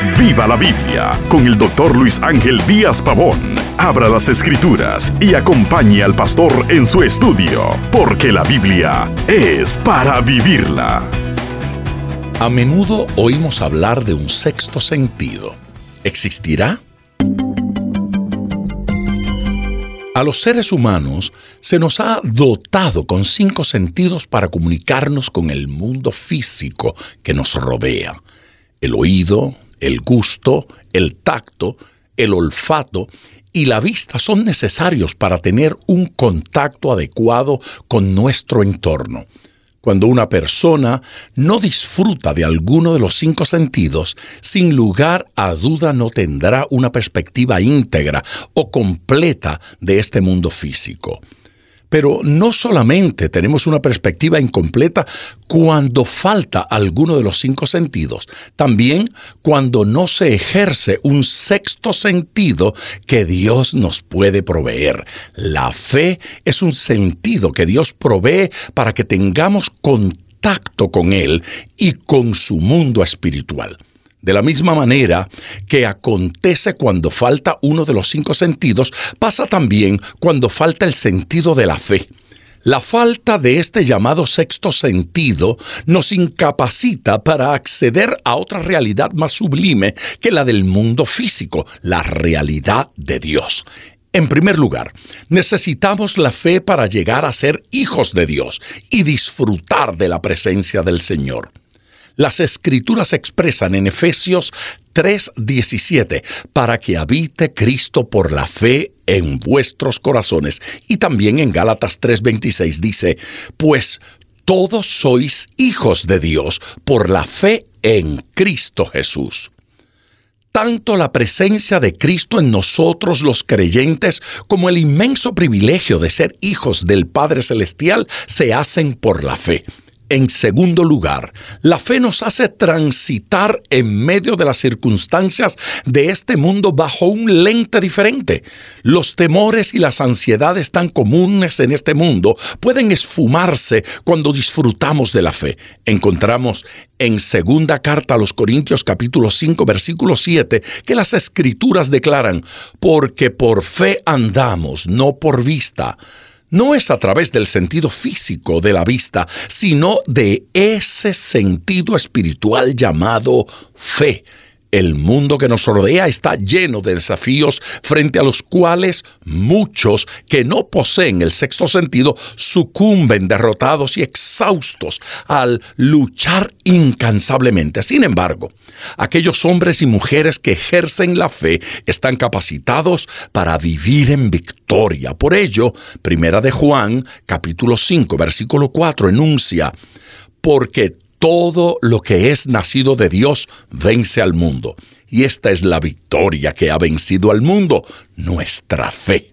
Viva la Biblia con el doctor Luis Ángel Díaz Pavón. Abra las escrituras y acompañe al pastor en su estudio, porque la Biblia es para vivirla. A menudo oímos hablar de un sexto sentido. ¿Existirá? A los seres humanos se nos ha dotado con cinco sentidos para comunicarnos con el mundo físico que nos rodea. El oído, el gusto, el tacto, el olfato y la vista son necesarios para tener un contacto adecuado con nuestro entorno. Cuando una persona no disfruta de alguno de los cinco sentidos, sin lugar a duda no tendrá una perspectiva íntegra o completa de este mundo físico. Pero no solamente tenemos una perspectiva incompleta cuando falta alguno de los cinco sentidos, también cuando no se ejerce un sexto sentido que Dios nos puede proveer. La fe es un sentido que Dios provee para que tengamos contacto con Él y con su mundo espiritual. De la misma manera que acontece cuando falta uno de los cinco sentidos, pasa también cuando falta el sentido de la fe. La falta de este llamado sexto sentido nos incapacita para acceder a otra realidad más sublime que la del mundo físico, la realidad de Dios. En primer lugar, necesitamos la fe para llegar a ser hijos de Dios y disfrutar de la presencia del Señor. Las escrituras expresan en Efesios 3:17, para que habite Cristo por la fe en vuestros corazones. Y también en Gálatas 3:26 dice, pues todos sois hijos de Dios por la fe en Cristo Jesús tanto la presencia de Cristo en nosotros los creyentes como el inmenso privilegio de ser hijos del Padre Celestial se hacen por la fe. En segundo lugar, la fe nos hace transitar en medio de las circunstancias de este mundo bajo un lente diferente. Los temores y las ansiedades tan comunes en este mundo pueden esfumarse cuando disfrutamos de la fe. Encontramos en segunda carta a los Corintios capítulo 5 versículo 7 que las escrituras declaran, porque por fe andamos, no por vista no es a través del sentido físico de la vista, sino de ese sentido espiritual llamado fe. El mundo que nos rodea está lleno de desafíos frente a los cuales muchos que no poseen el sexto sentido sucumben derrotados y exhaustos al luchar incansablemente. Sin embargo, aquellos hombres y mujeres que ejercen la fe están capacitados para vivir en victoria. Por ello, Primera de Juan, capítulo 5, versículo 4 enuncia, porque todo lo que es nacido de Dios vence al mundo. Y esta es la victoria que ha vencido al mundo, nuestra fe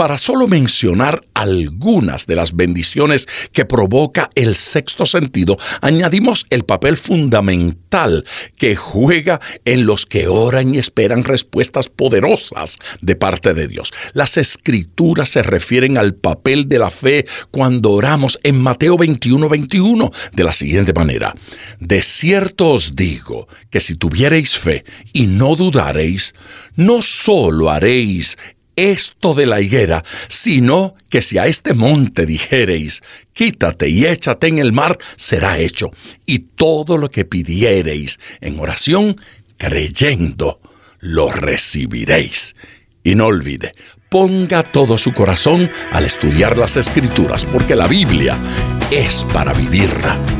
para solo mencionar algunas de las bendiciones que provoca el sexto sentido, añadimos el papel fundamental que juega en los que oran y esperan respuestas poderosas de parte de Dios. Las escrituras se refieren al papel de la fe cuando oramos en Mateo 21, 21 de la siguiente manera. De cierto os digo que si tuviereis fe y no dudareis, no solo haréis esto de la higuera, sino que si a este monte dijereis, quítate y échate en el mar, será hecho. Y todo lo que pidiereis en oración, creyendo, lo recibiréis. Y no olvide, ponga todo su corazón al estudiar las escrituras, porque la Biblia es para vivirla.